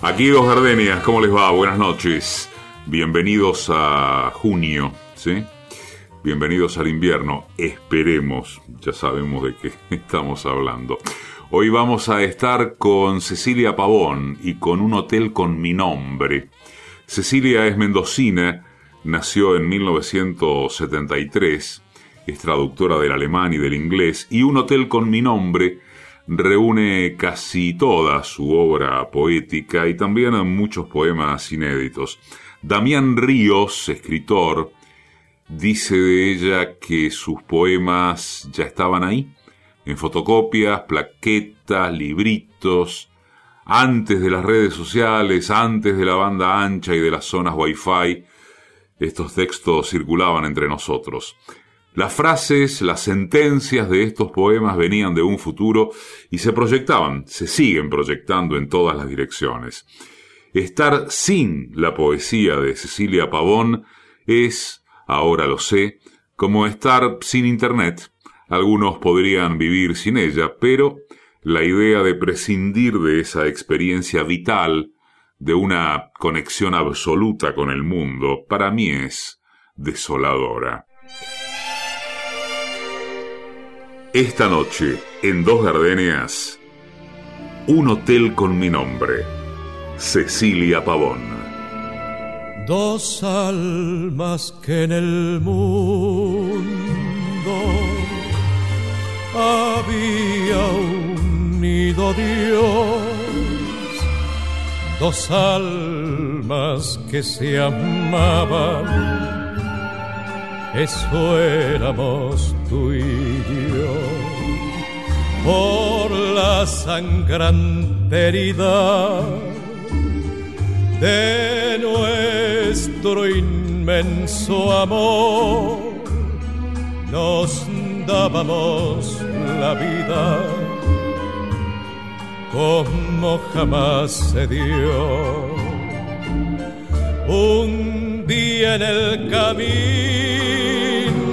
Aquí dos gardenias, ¿cómo les va? Buenas noches. Bienvenidos a junio, ¿sí? Bienvenidos al invierno. Esperemos, ya sabemos de qué estamos hablando. Hoy vamos a estar con Cecilia Pavón y con un hotel con mi nombre. Cecilia es mendocina, nació en 1973, es traductora del alemán y del inglés, y un hotel con mi nombre reúne casi toda su obra poética y también muchos poemas inéditos. Damián Ríos, escritor, dice de ella que sus poemas ya estaban ahí, en fotocopias, plaquetas, libritos, antes de las redes sociales, antes de la banda ancha y de las zonas wifi, estos textos circulaban entre nosotros. Las frases, las sentencias de estos poemas venían de un futuro y se proyectaban, se siguen proyectando en todas las direcciones. Estar sin la poesía de Cecilia Pavón es, ahora lo sé, como estar sin Internet. Algunos podrían vivir sin ella, pero la idea de prescindir de esa experiencia vital, de una conexión absoluta con el mundo, para mí es desoladora. Esta noche, en Dos Gardenias, un hotel con mi nombre, Cecilia Pavón. Dos almas que en el mundo había unido Dios, dos almas que se amaban eso éramos tú y yo. Por la sangrante herida de nuestro inmenso amor, nos dábamos la vida como jamás se dio. Un día en el camino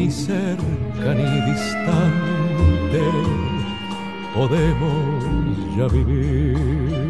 ni cerca ni distante podemos ya vivir.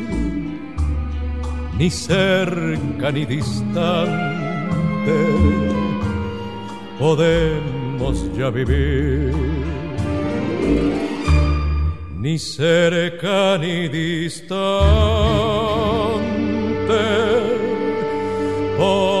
ni cerca ni distante, podemos ya vivir. Ni cerca ni distante, podemos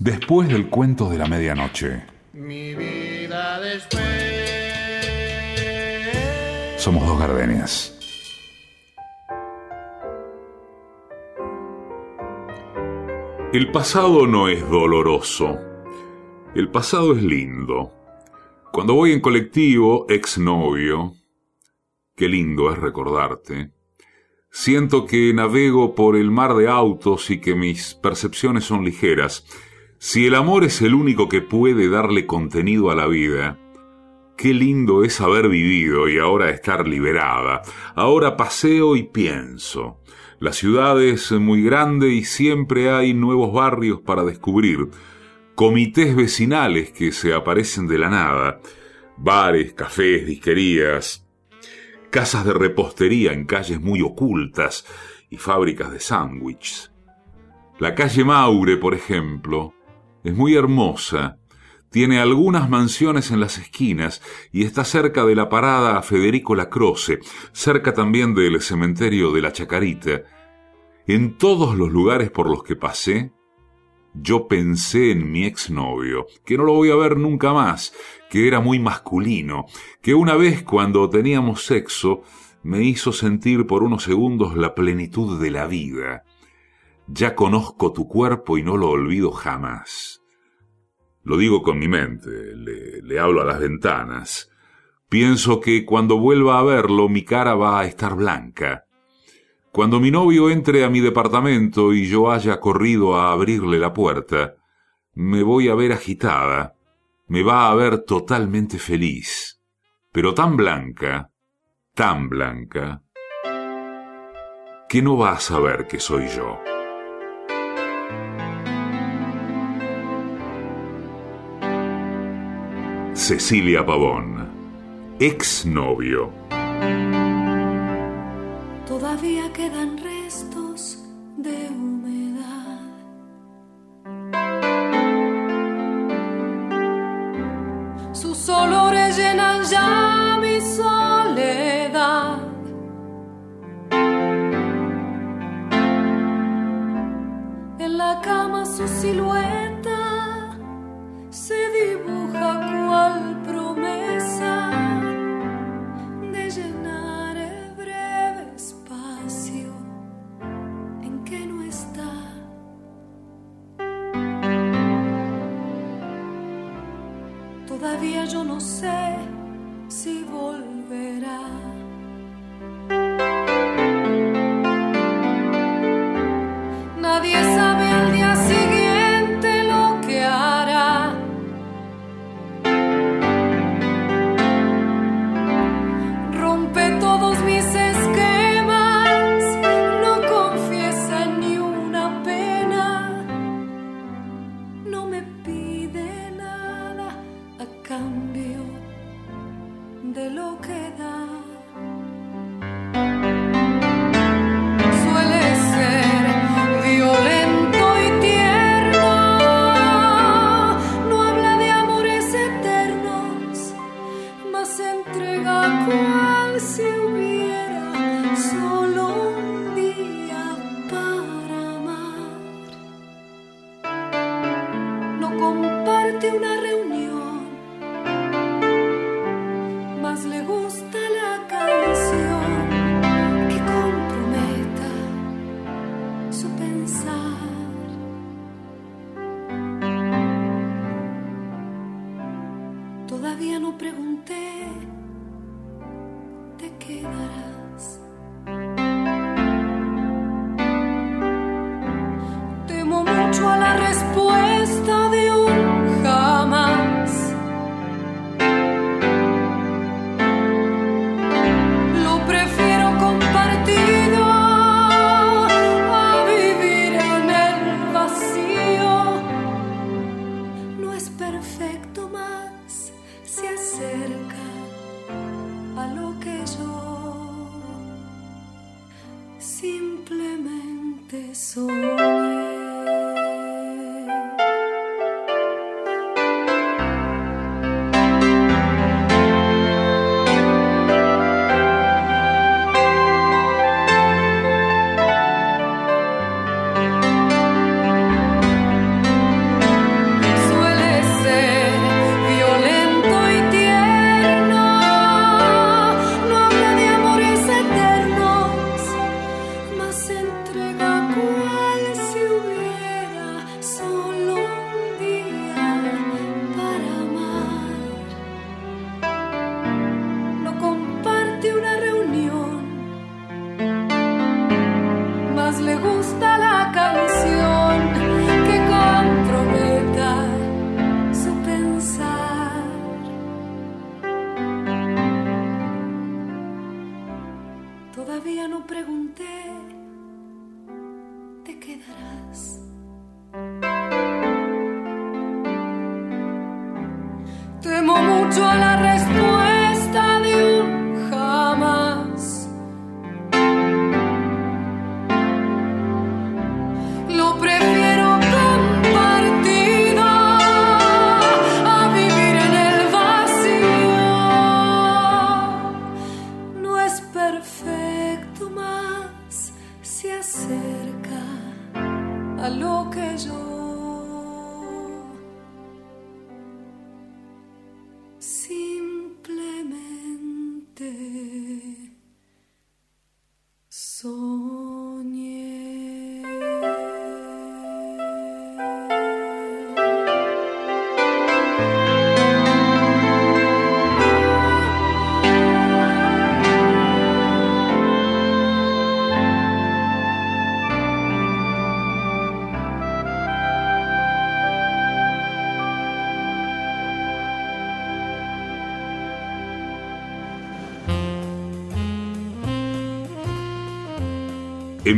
Después del cuento de la medianoche. Mi vida después. Somos dos gardenias. El pasado no es doloroso. El pasado es lindo. Cuando voy en colectivo, exnovio, qué lindo es recordarte. Siento que navego por el mar de autos y que mis percepciones son ligeras. Si el amor es el único que puede darle contenido a la vida, qué lindo es haber vivido y ahora estar liberada. Ahora paseo y pienso. La ciudad es muy grande y siempre hay nuevos barrios para descubrir, comités vecinales que se aparecen de la nada, bares, cafés, disquerías, casas de repostería en calles muy ocultas y fábricas de sándwiches. La calle Maure, por ejemplo, es muy hermosa, tiene algunas mansiones en las esquinas y está cerca de la parada Federico Lacroce, cerca también del cementerio de la Chacarita. En todos los lugares por los que pasé, yo pensé en mi exnovio, que no lo voy a ver nunca más, que era muy masculino, que una vez cuando teníamos sexo me hizo sentir por unos segundos la plenitud de la vida. Ya conozco tu cuerpo y no lo olvido jamás. Lo digo con mi mente, le, le hablo a las ventanas. Pienso que cuando vuelva a verlo mi cara va a estar blanca. Cuando mi novio entre a mi departamento y yo haya corrido a abrirle la puerta, me voy a ver agitada, me va a ver totalmente feliz, pero tan blanca, tan blanca, que no va a saber que soy yo. Cecilia Pavón, exnovio. Todavía quedan restos de humedad. Sus olores llenan ya mi soledad. En la cama su silueta Todavía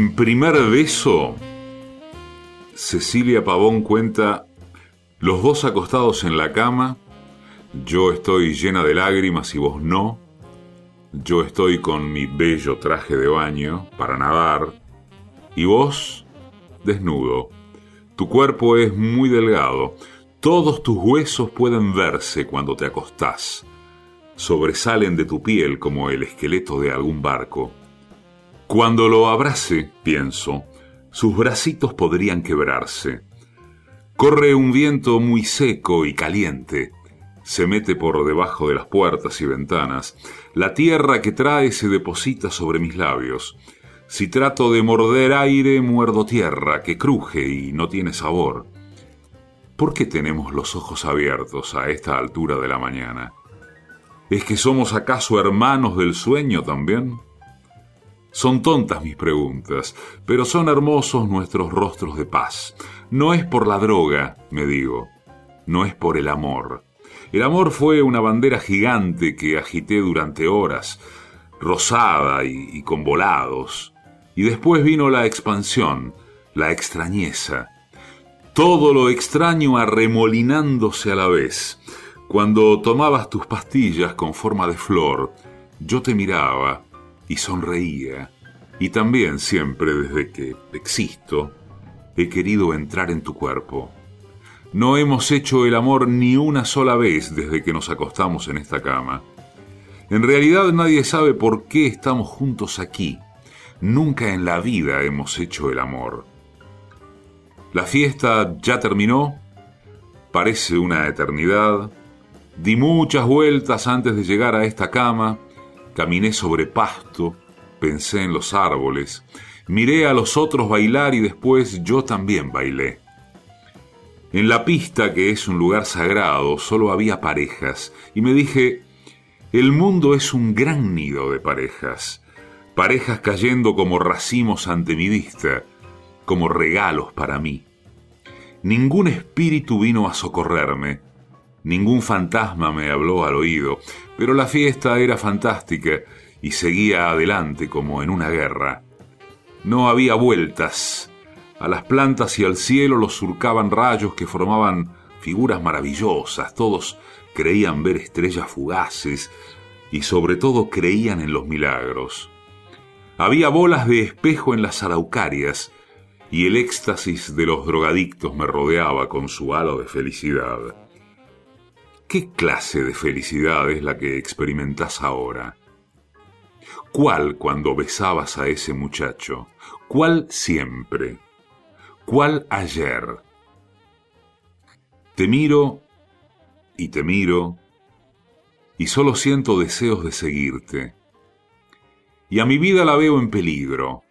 En primer beso, Cecilia Pavón cuenta los dos acostados en la cama, yo estoy llena de lágrimas y vos no, yo estoy con mi bello traje de baño para nadar y vos desnudo. Tu cuerpo es muy delgado, todos tus huesos pueden verse cuando te acostás, sobresalen de tu piel como el esqueleto de algún barco. Cuando lo abrace, pienso, sus bracitos podrían quebrarse. Corre un viento muy seco y caliente. Se mete por debajo de las puertas y ventanas. La tierra que trae se deposita sobre mis labios. Si trato de morder aire, muerdo tierra que cruje y no tiene sabor. ¿Por qué tenemos los ojos abiertos a esta altura de la mañana? ¿Es que somos acaso hermanos del sueño también? Son tontas mis preguntas, pero son hermosos nuestros rostros de paz. No es por la droga, me digo, no es por el amor. El amor fue una bandera gigante que agité durante horas, rosada y, y con volados. Y después vino la expansión, la extrañeza. Todo lo extraño arremolinándose a la vez. Cuando tomabas tus pastillas con forma de flor, yo te miraba y sonreía. Y también siempre desde que existo, he querido entrar en tu cuerpo. No hemos hecho el amor ni una sola vez desde que nos acostamos en esta cama. En realidad nadie sabe por qué estamos juntos aquí. Nunca en la vida hemos hecho el amor. La fiesta ya terminó. Parece una eternidad. Di muchas vueltas antes de llegar a esta cama Caminé sobre pasto, pensé en los árboles, miré a los otros bailar y después yo también bailé. En la pista, que es un lugar sagrado, solo había parejas, y me dije, el mundo es un gran nido de parejas, parejas cayendo como racimos ante mi vista, como regalos para mí. Ningún espíritu vino a socorrerme, Ningún fantasma me habló al oído, pero la fiesta era fantástica y seguía adelante como en una guerra. No había vueltas. A las plantas y al cielo los surcaban rayos que formaban figuras maravillosas. Todos creían ver estrellas fugaces y sobre todo creían en los milagros. Había bolas de espejo en las araucarias y el éxtasis de los drogadictos me rodeaba con su halo de felicidad. ¿Qué clase de felicidad es la que experimentás ahora? ¿Cuál cuando besabas a ese muchacho? ¿Cuál siempre? ¿Cuál ayer? Te miro y te miro y solo siento deseos de seguirte. Y a mi vida la veo en peligro.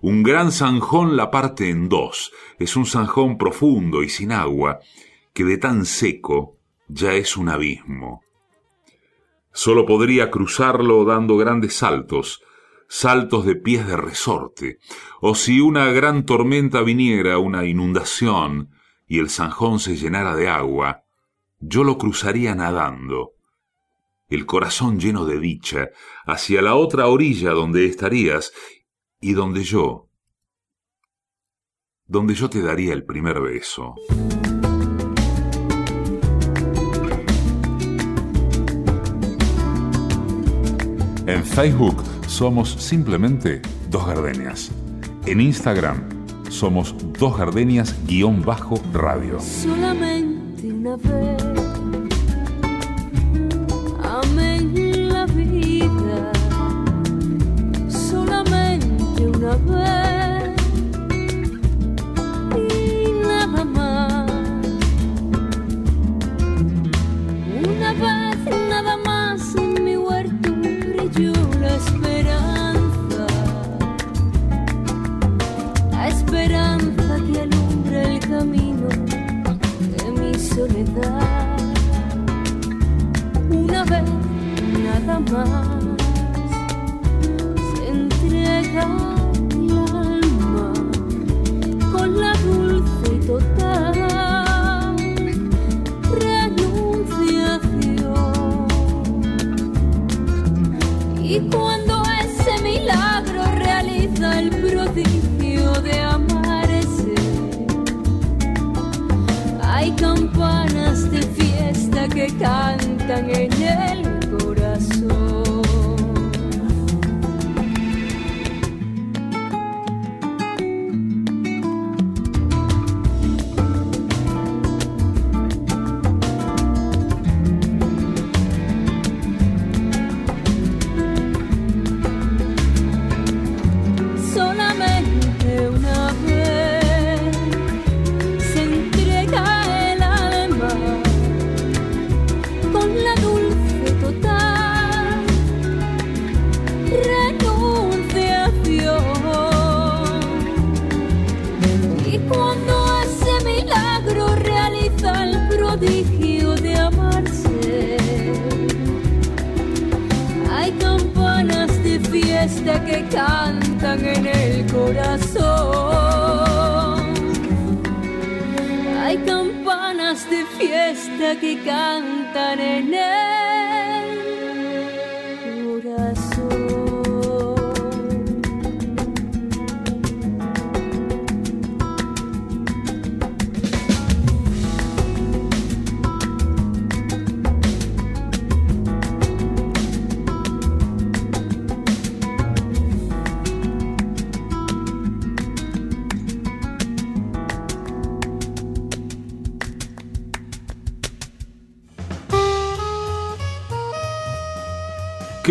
Un gran zanjón la parte en dos. Es un zanjón profundo y sin agua, que de tan seco ya es un abismo. Solo podría cruzarlo dando grandes saltos, saltos de pies de resorte, o si una gran tormenta viniera, una inundación, y el zanjón se llenara de agua, yo lo cruzaría nadando. el corazón lleno de dicha, hacia la otra orilla donde estarías y donde yo, donde yo te daría el primer beso. En Facebook somos simplemente Dos Gardenias. En Instagram somos Dos Gardenias-radio. Solamente una vez la vida. Solamente una vez Una vez nada más. Se entrega cantan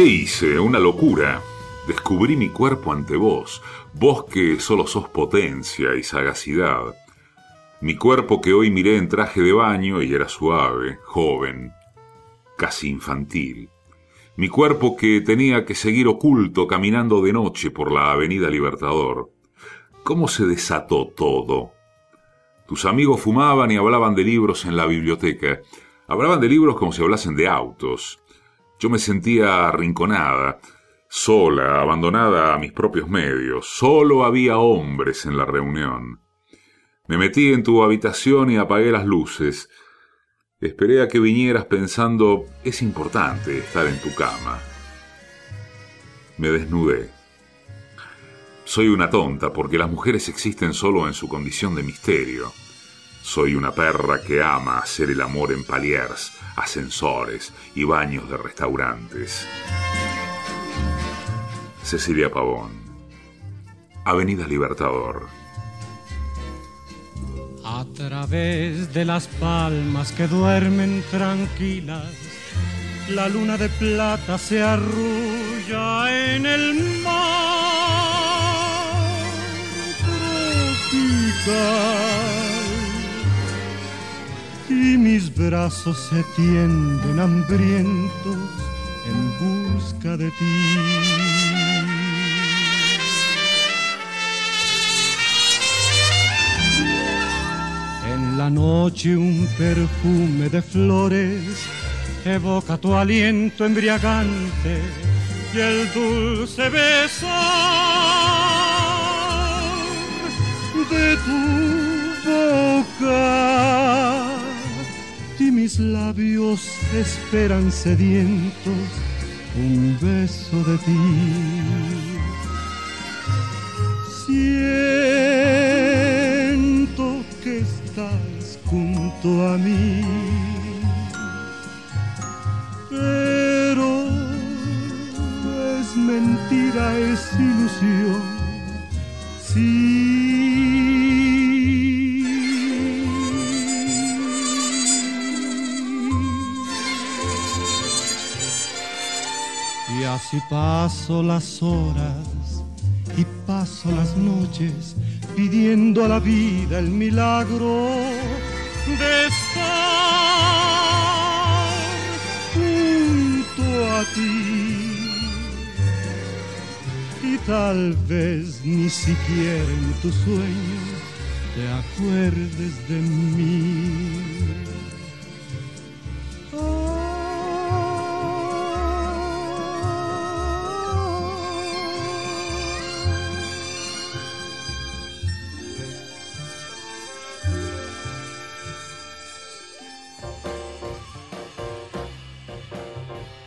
hice? Una locura. Descubrí mi cuerpo ante vos, vos que solo sos potencia y sagacidad. Mi cuerpo que hoy miré en traje de baño y era suave, joven, casi infantil. Mi cuerpo que tenía que seguir oculto caminando de noche por la Avenida Libertador. ¿Cómo se desató todo? Tus amigos fumaban y hablaban de libros en la biblioteca. Hablaban de libros como si hablasen de autos. Yo me sentía arrinconada, sola, abandonada a mis propios medios. Solo había hombres en la reunión. Me metí en tu habitación y apagué las luces. Esperé a que vinieras pensando, es importante estar en tu cama. Me desnudé. Soy una tonta porque las mujeres existen solo en su condición de misterio. Soy una perra que ama hacer el amor en paliers, ascensores y baños de restaurantes. Cecilia Pavón, Avenida Libertador. A través de las palmas que duermen tranquilas, la luna de plata se arrulla en el mar tropical. Y mis brazos se tienden hambrientos en busca de ti. En la noche un perfume de flores evoca tu aliento embriagante y el dulce beso de tu boca. Mis labios esperan sedientos un beso de ti. Siento que estás junto a mí, pero es mentira, es ilusión. Así paso las horas y paso las noches pidiendo a la vida el milagro de estar junto a ti. Y tal vez ni siquiera en tus sueños te acuerdes de mí.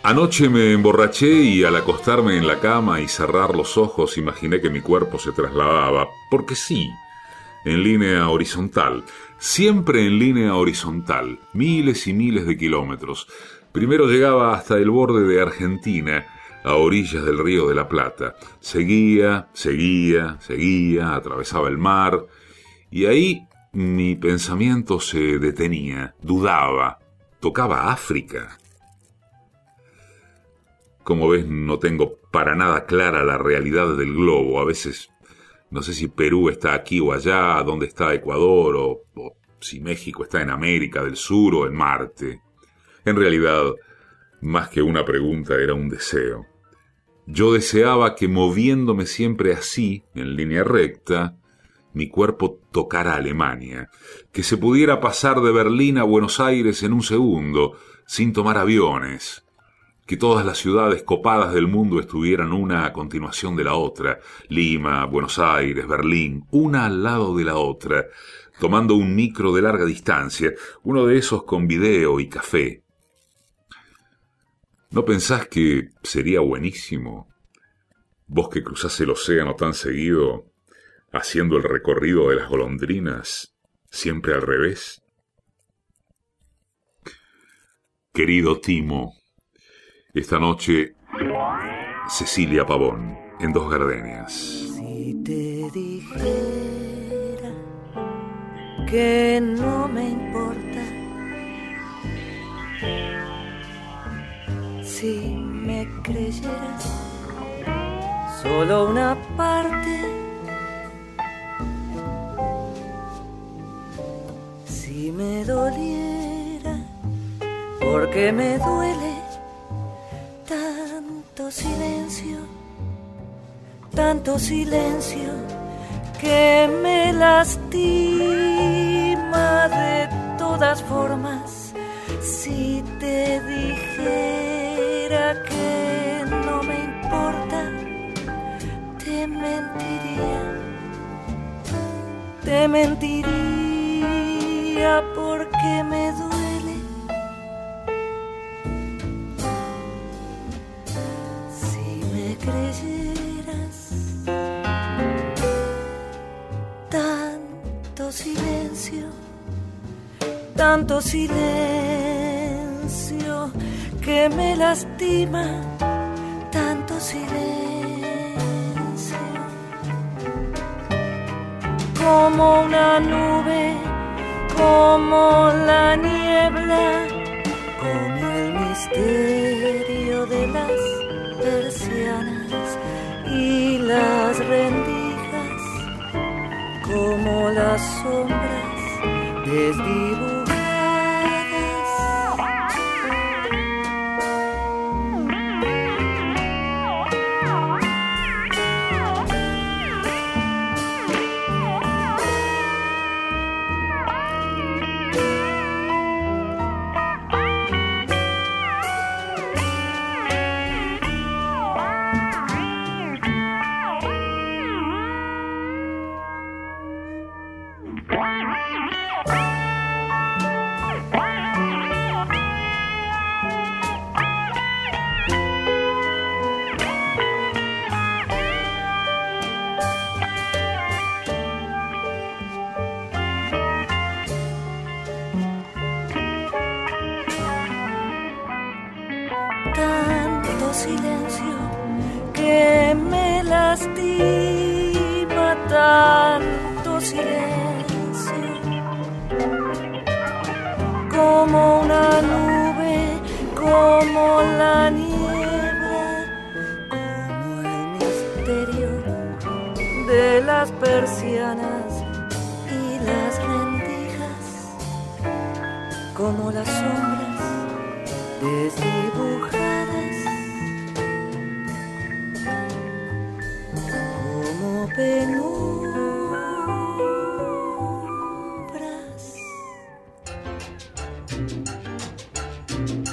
Anoche me emborraché y al acostarme en la cama y cerrar los ojos imaginé que mi cuerpo se trasladaba, porque sí, en línea horizontal, siempre en línea horizontal, miles y miles de kilómetros. Primero llegaba hasta el borde de Argentina, a orillas del río de la Plata. Seguía, seguía, seguía, atravesaba el mar, y ahí mi pensamiento se detenía, dudaba, tocaba África. Como ves, no tengo para nada clara la realidad del globo. A veces no sé si Perú está aquí o allá, dónde está Ecuador, o, si México está en América del Sur o en Marte. En realidad, más que una pregunta, era un deseo. Yo deseaba que moviéndome siempre así, en línea recta, mi cuerpo tocara Alemania, que se pudiera pasar de Berlín a Buenos Aires en un segundo, sin tomar aviones, que todas las ciudades copadas del mundo estuvieran una a continuación de la otra, Lima, Buenos Aires, Berlín, una al lado de la otra, tomando un micro de larga distancia, uno de esos con video y café. ¿No pensás que sería buenísimo? Vos que cruzás el océano tan seguido, haciendo el recorrido de las golondrinas, siempre al revés. Querido Timo, esta noche, Cecilia Pavón, en Dos Gardenias. Si te dijera que no me importa, si me creyeras solo una parte, si me doliera, porque me duele silencio, tanto silencio que me lastima de todas formas. Si te dijera que no me importa, te mentiría, te mentiría porque me duele tanto silencio que me lastima, tanto silencio. Como una nube, como la niebla, como el misterio de las persianas y las rendijas, como las sombras desdibujadas como las sombras desdibujadas, como penumbras.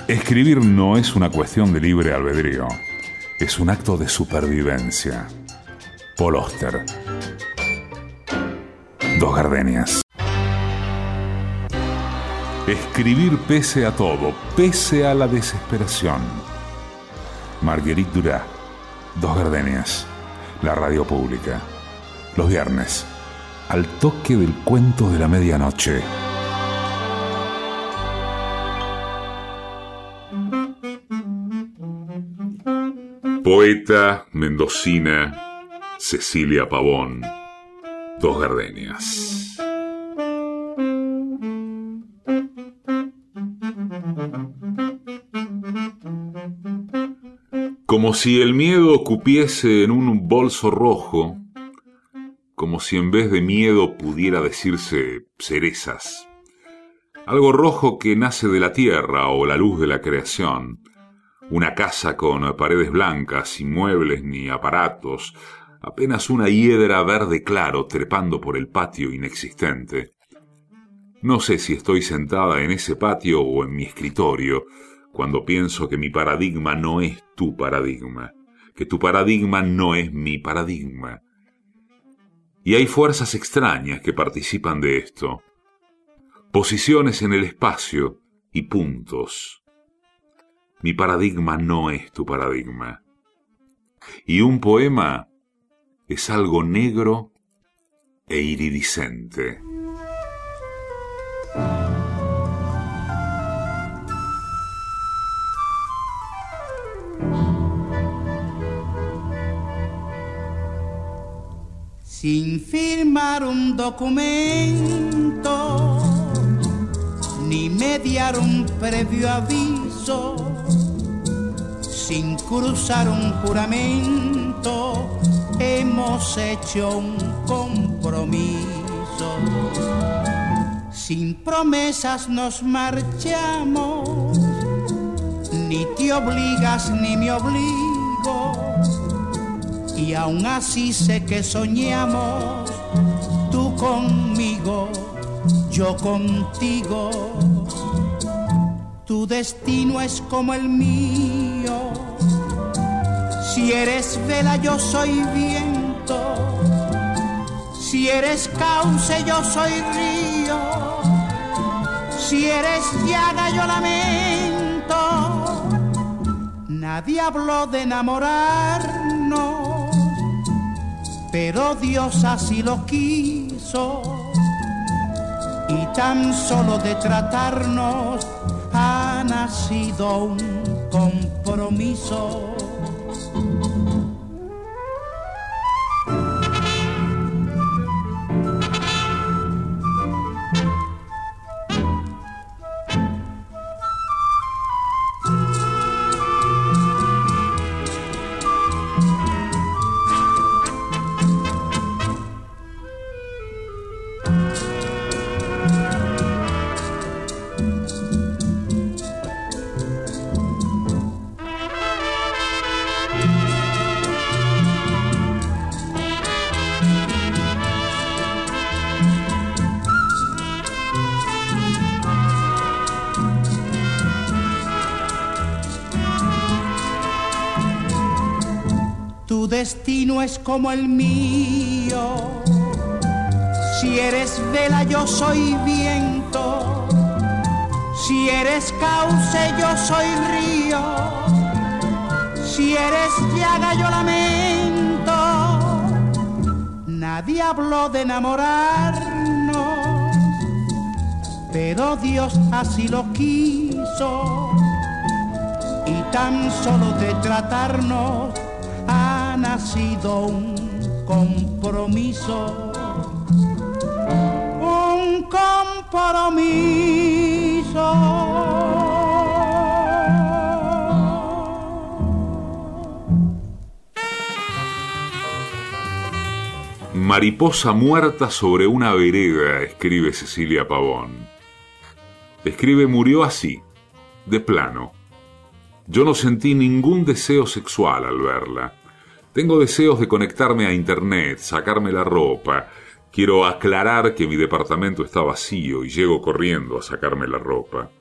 Escribir no es una cuestión de libre albedrío, es un acto de supervivencia. Paul. Dos gardenias. Escribir pese a todo, pese a la desesperación. Marguerite Duras. Dos gardenias. La radio pública. Los viernes. Al toque del cuento de la medianoche. Poeta mendocina Cecilia Pavón. Dos gardenias. Como si el miedo cupiese en un bolso rojo, como si en vez de miedo pudiera decirse cerezas. Algo rojo que nace de la tierra o la luz de la creación. Una casa con paredes blancas, sin muebles ni aparatos, apenas una hiedra verde claro trepando por el patio inexistente. No sé si estoy sentada en ese patio o en mi escritorio, cuando pienso que mi paradigma no es tu paradigma, que tu paradigma no es mi paradigma. Y hay fuerzas extrañas que participan de esto, posiciones en el espacio y puntos. Mi paradigma no es tu paradigma. Y un poema es algo negro e iridiscente. Sin firmar un documento, ni mediar un previo aviso, sin cruzar un juramento, hemos hecho un compromiso. Sin promesas nos marchamos, ni te obligas ni me obligo, y aún así sé que soñamos, tú conmigo, yo contigo. Tu destino es como el mío si eres vela, yo soy viento. Si eres cauce, yo soy río. Si eres llaga, yo lamento. Nadie habló de enamorarnos, pero Dios así lo quiso. Y tan solo de tratarnos ha nacido un compromiso. Destino es como el mío. Si eres vela, yo soy viento. Si eres cauce, yo soy río. Si eres llaga, yo lamento. Nadie habló de enamorarnos, pero Dios así lo quiso. Y tan solo de tratarnos ha sido un compromiso, un compromiso. Mariposa muerta sobre una vereda, escribe Cecilia Pavón. Escribe murió así, de plano. Yo no sentí ningún deseo sexual al verla. Tengo deseos de conectarme a internet, sacarme la ropa. Quiero aclarar que mi departamento está vacío y llego corriendo a sacarme la ropa.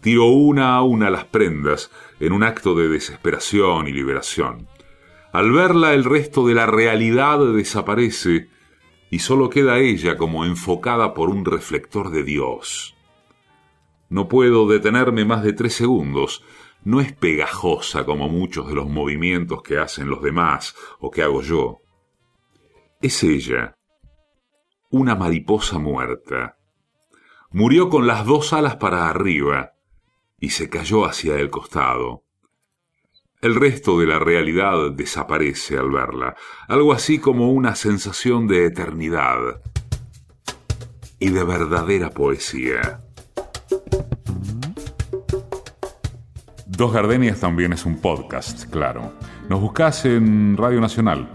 Tiro una a una las prendas en un acto de desesperación y liberación. Al verla el resto de la realidad desaparece y solo queda ella como enfocada por un reflector de Dios. No puedo detenerme más de tres segundos. No es pegajosa como muchos de los movimientos que hacen los demás o que hago yo. Es ella, una mariposa muerta. Murió con las dos alas para arriba y se cayó hacia el costado. El resto de la realidad desaparece al verla, algo así como una sensación de eternidad y de verdadera poesía. Dos Gardenias también es un podcast, claro. Nos buscas en Radio Nacional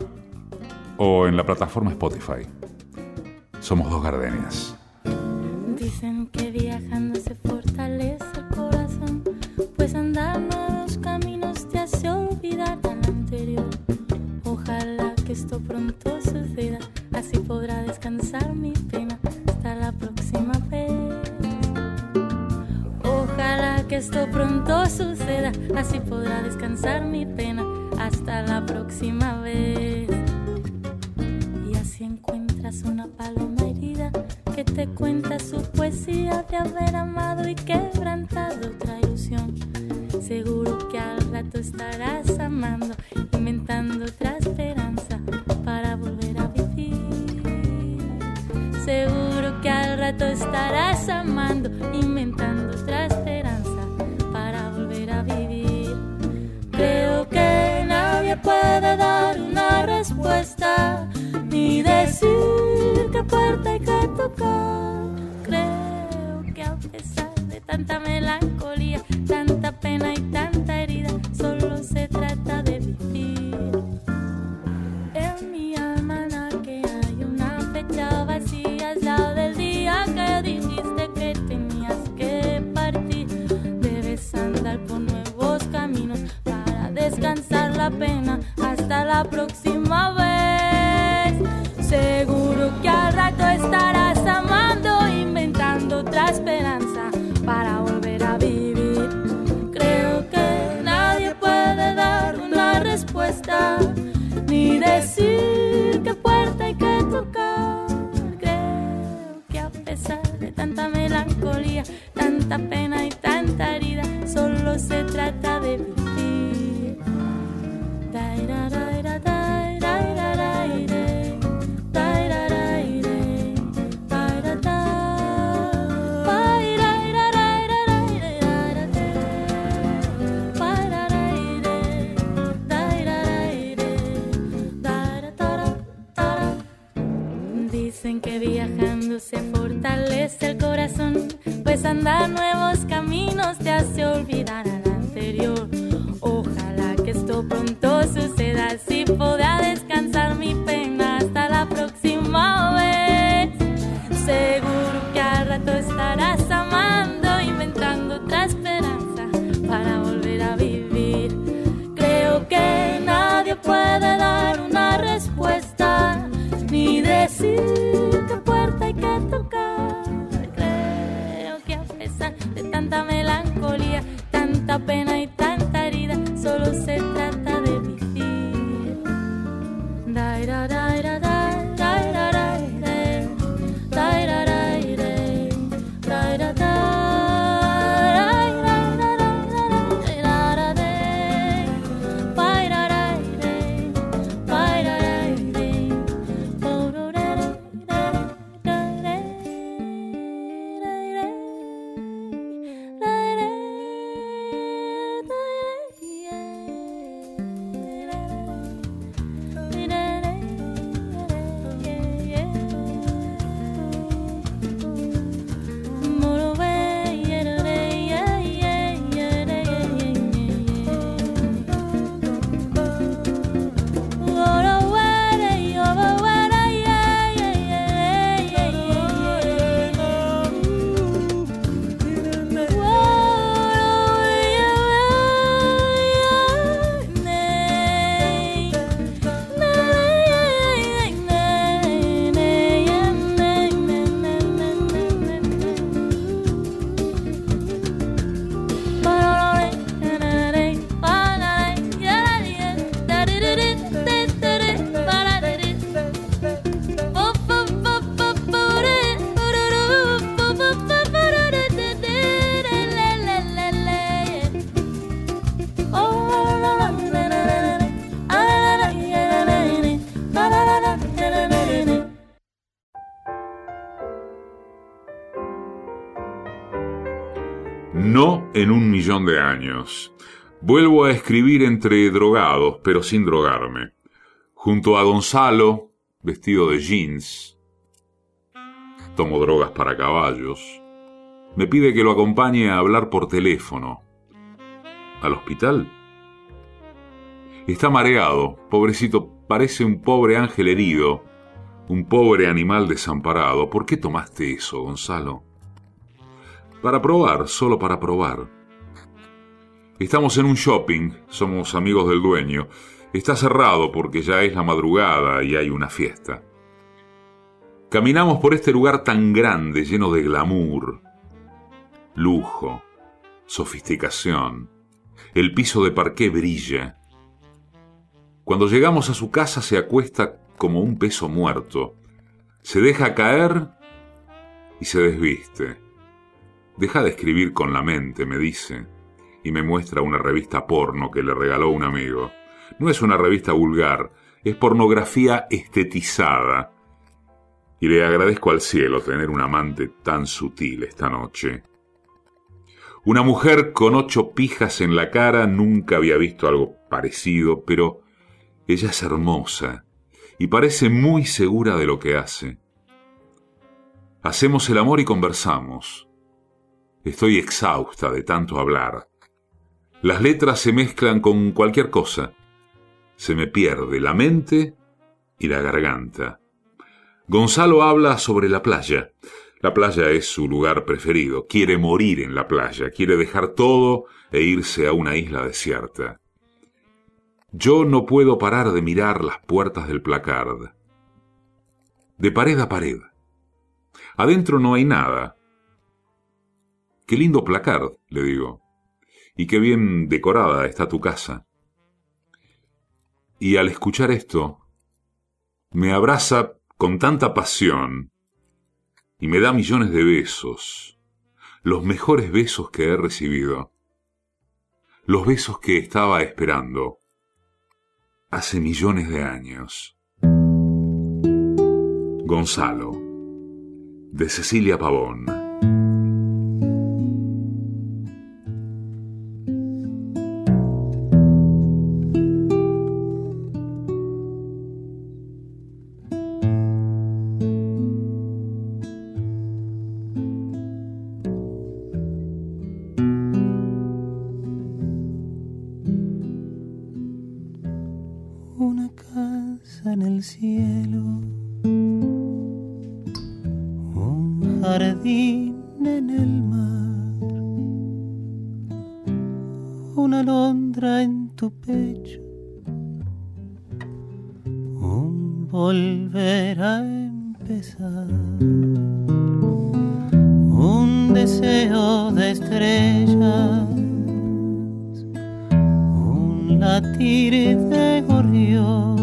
o en la plataforma Spotify. Somos Dos Gardenias. Dicen que esto pronto suceda, así podrá descansar mi pena hasta la próxima vez. Y así encuentras una paloma herida que te cuenta su poesía de haber amado y quebrantado otra ilusión. Seguro que al rato estarás amando, inventando otra esperanza para volver a vivir. Seguro que al rato estarás amando, inventando otra esperanza decir qué puerta hay que tocar. Creo que a pesar de tanta melancolía, tanta pena y tanta herida, solo se trata de vivir. En mi almanaque hay una fecha vacía, es la del día que dijiste que tenías que partir. Debes andar por nuevos caminos para descansar la pena hasta la próxima en un millón de años. Vuelvo a escribir entre drogados, pero sin drogarme. Junto a Gonzalo, vestido de jeans. Tomo drogas para caballos. Me pide que lo acompañe a hablar por teléfono. ¿Al hospital? Está mareado, pobrecito, parece un pobre ángel herido, un pobre animal desamparado. ¿Por qué tomaste eso, Gonzalo? Para probar, solo para probar. Estamos en un shopping, somos amigos del dueño. Está cerrado porque ya es la madrugada y hay una fiesta. Caminamos por este lugar tan grande, lleno de glamour, lujo, sofisticación. El piso de parqué brilla. Cuando llegamos a su casa se acuesta como un peso muerto. Se deja caer y se desviste. Deja de escribir con la mente, me dice, y me muestra una revista porno que le regaló un amigo. No es una revista vulgar, es pornografía estetizada. Y le agradezco al cielo tener un amante tan sutil esta noche. Una mujer con ocho pijas en la cara nunca había visto algo parecido, pero ella es hermosa y parece muy segura de lo que hace. Hacemos el amor y conversamos. Estoy exhausta de tanto hablar. Las letras se mezclan con cualquier cosa se me pierde la mente y la garganta. Gonzalo habla sobre la playa. La playa es su lugar preferido. Quiere morir en la playa, quiere dejar todo e irse a una isla desierta. Yo no puedo parar de mirar las puertas del placard. De pared a pared. Adentro no hay nada. Qué lindo placard, le digo. Y qué bien decorada está tu casa. Y al escuchar esto, me abraza con tanta pasión y me da millones de besos, los mejores besos que he recibido, los besos que estaba esperando hace millones de años. Gonzalo, de Cecilia Pavón. latir de gorrión.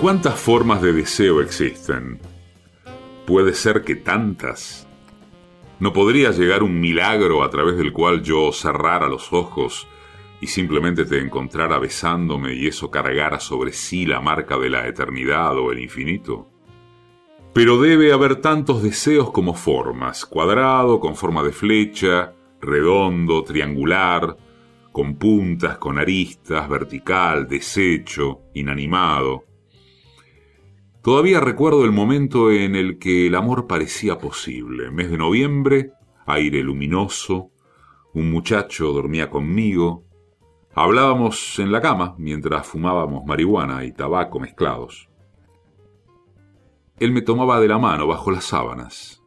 ¿Cuántas formas de deseo existen? ¿Puede ser que tantas? ¿No podría llegar un milagro a través del cual yo cerrara los ojos y simplemente te encontrara besándome y eso cargara sobre sí la marca de la eternidad o el infinito? Pero debe haber tantos deseos como formas, cuadrado, con forma de flecha, redondo, triangular, con puntas, con aristas, vertical, deshecho, inanimado. Todavía recuerdo el momento en el que el amor parecía posible. Mes de noviembre, aire luminoso, un muchacho dormía conmigo, hablábamos en la cama mientras fumábamos marihuana y tabaco mezclados. Él me tomaba de la mano bajo las sábanas.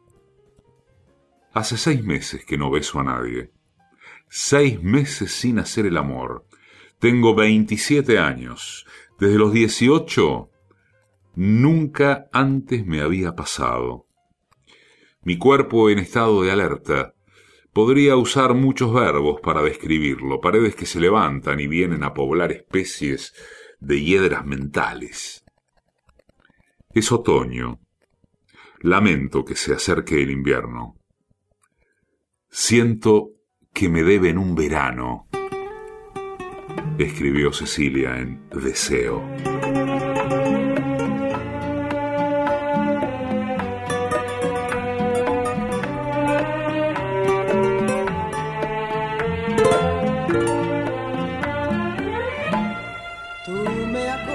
Hace seis meses que no beso a nadie. Seis meses sin hacer el amor. Tengo 27 años. Desde los 18 nunca antes me había pasado. Mi cuerpo en estado de alerta. Podría usar muchos verbos para describirlo, paredes que se levantan y vienen a poblar especies de hiedras mentales. Es otoño. Lamento que se acerque el invierno. Siento que me deben un verano, escribió Cecilia en Deseo.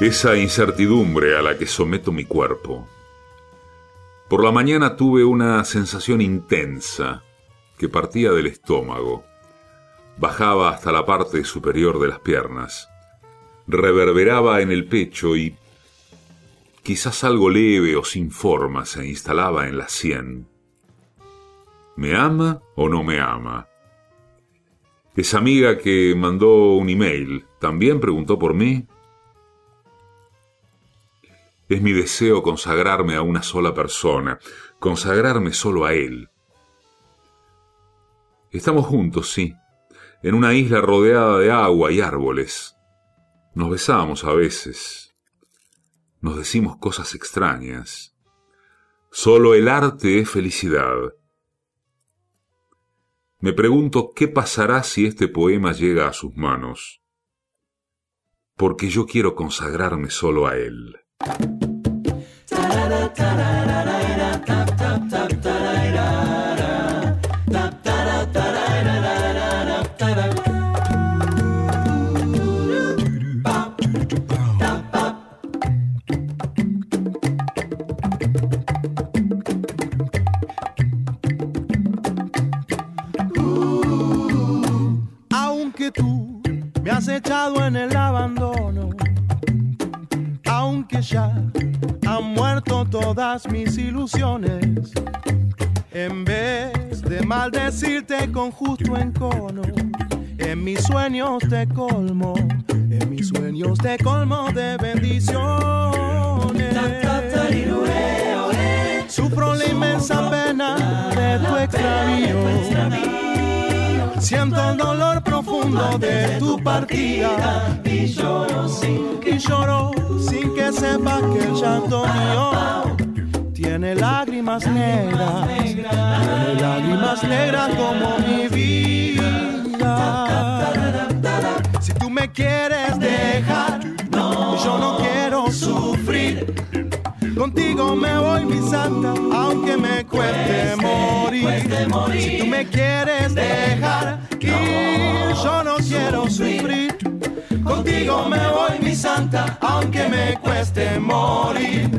Esa incertidumbre a la que someto mi cuerpo. Por la mañana tuve una sensación intensa que partía del estómago, bajaba hasta la parte superior de las piernas, reverberaba en el pecho y quizás algo leve o sin forma se instalaba en la sien. ¿Me ama o no me ama? Esa amiga que mandó un email también preguntó por mí es mi deseo consagrarme a una sola persona, consagrarme solo a Él. Estamos juntos, sí, en una isla rodeada de agua y árboles. Nos besamos a veces. Nos decimos cosas extrañas. Solo el arte es felicidad. Me pregunto qué pasará si este poema llega a sus manos. Porque yo quiero consagrarme solo a él. Aunque tú me has echado en el abandono ya han muerto todas mis ilusiones. En vez de maldecirte con justo encono, en mis sueños te colmo, en mis sueños te colmo de bendiciones. Sufro la inmensa pena de tu extravío. Siento el dolor profundo de tu partida y lloro sin que, lloro sin que sepa que el llanto mío tiene lágrimas negras, tiene lágrimas negras como mi vida. Si tú me quieres dejar, yo no quiero sufrir. Contigo me voy, mi santa, aunque me cueste morir. Si tú me quieres dejar ir, yo no quiero sufrir. Contigo me voy, mi santa, aunque me cueste morir.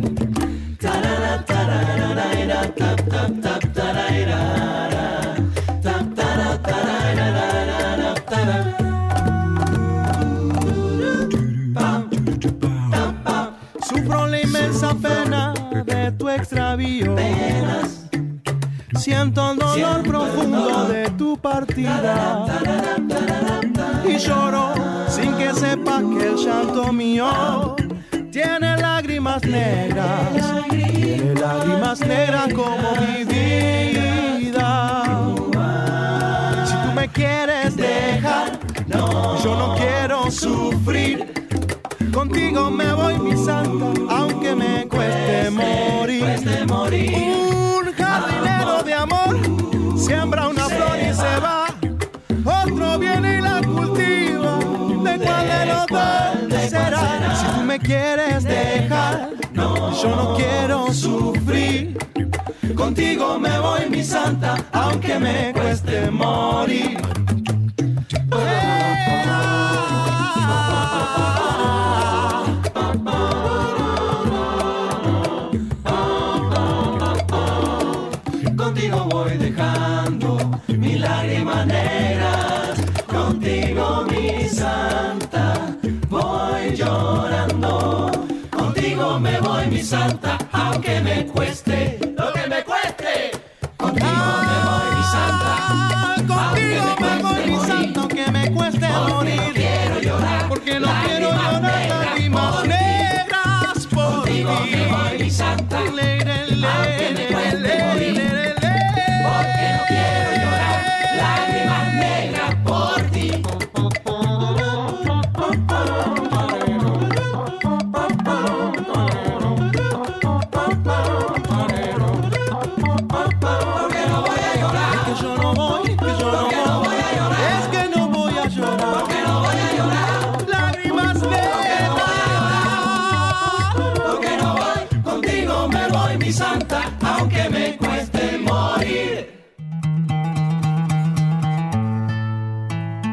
Siento el dolor profundo de tu partida. Y lloro sin que sepa que el llanto mío tiene lágrimas negras. Tiene lágrimas negras como mi vida. Si tú me quieres dejar, yo no quiero sufrir. Contigo me voy, mi santa, quieres dejar, yo no quiero sufrir. Contigo me voy, mi santa, aunque me cueste morir. Santa, aunque me cueste lo que me cueste. Contigo me voy, mi santa. Contigo me voy, mi santa, aunque me cueste morir. No quiero llorar, porque no quiero llorar lágrimas negras por Contigo me voy, mi santa, aunque me cueste morir.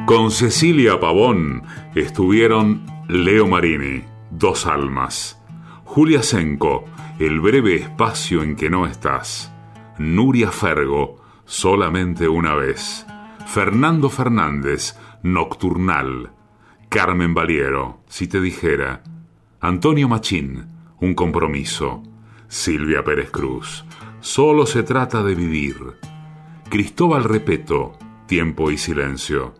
Con Cecilia Pavón estuvieron Leo Marini, Dos Almas, Julia Senco, El breve espacio en que no estás, Nuria Fergo, Solamente una vez, Fernando Fernández, Nocturnal, Carmen Valiero, Si te dijera, Antonio Machín, Un compromiso, Silvia Pérez Cruz, Solo se trata de vivir, Cristóbal Repeto, Tiempo y silencio.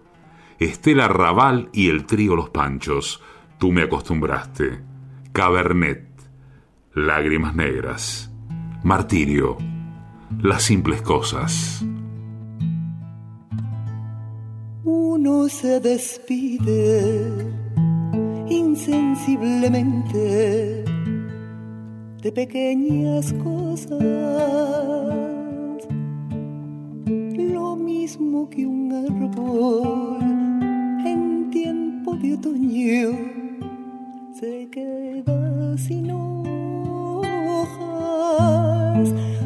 Estela Raval y el trío Los Panchos, Tú me acostumbraste, Cabernet, Lágrimas Negras, Martirio, Las simples cosas. Uno se despide insensiblemente de pequeñas cosas, lo mismo que un árbol de otoño se queda sin hojas.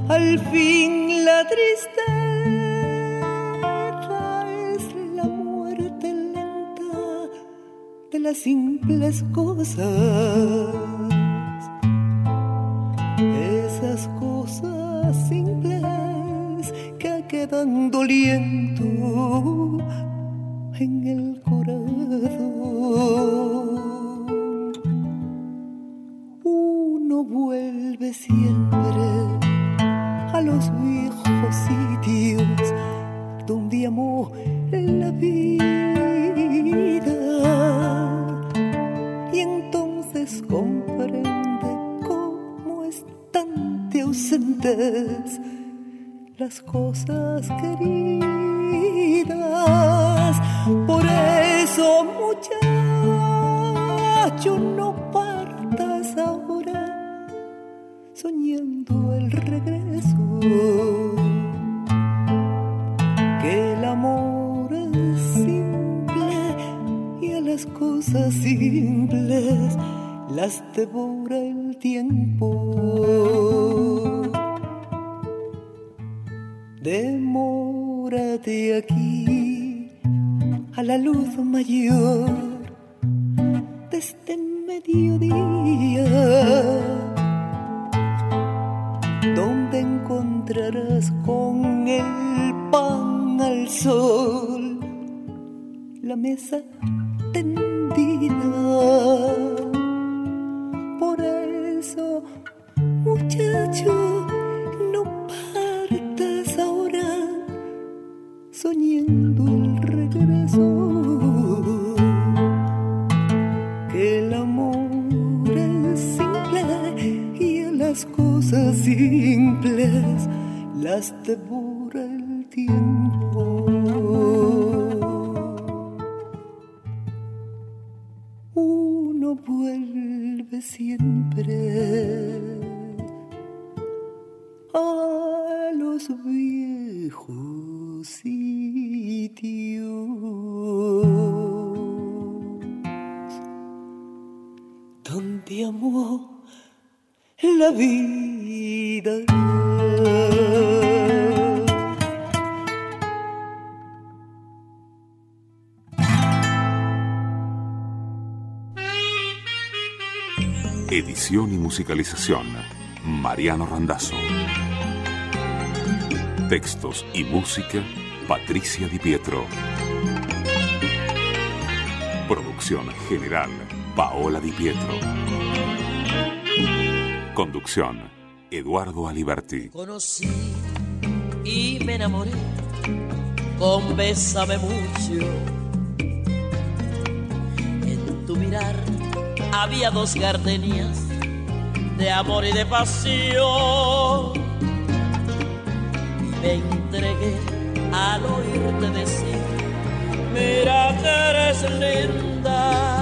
Al fin la tristeza es la muerte lenta de las simples cosas. Esas cosas simples que quedan doliendo en el corazón. Uno vuelve siempre a los viejos sitios donde amó la vida. Y entonces comprende cómo están de ausentes las cosas queridas por eso, muchacho, no partas ahora soñando el regreso. Que el amor es simple y a las cosas simples las devora el tiempo. Demórate aquí a la luz mayor de este mediodía, donde encontrarás con el pan al sol la mesa tendida. Por eso, muchacho, soñando el regreso. Que el amor es simple y a las cosas simples las devora el tiempo. Uno vuelve siempre a los viejos la vida. Edición y musicalización, Mariano Randazzo. Textos y música, Patricia Di Pietro. Producción general, Paola Di Pietro. Conducción, Eduardo Aliberti. Conocí y me enamoré con Bésame mucho. En tu mirar había dos gardenias de amor y de pasión. Y me entregué al oírte decir, mira que eres linda.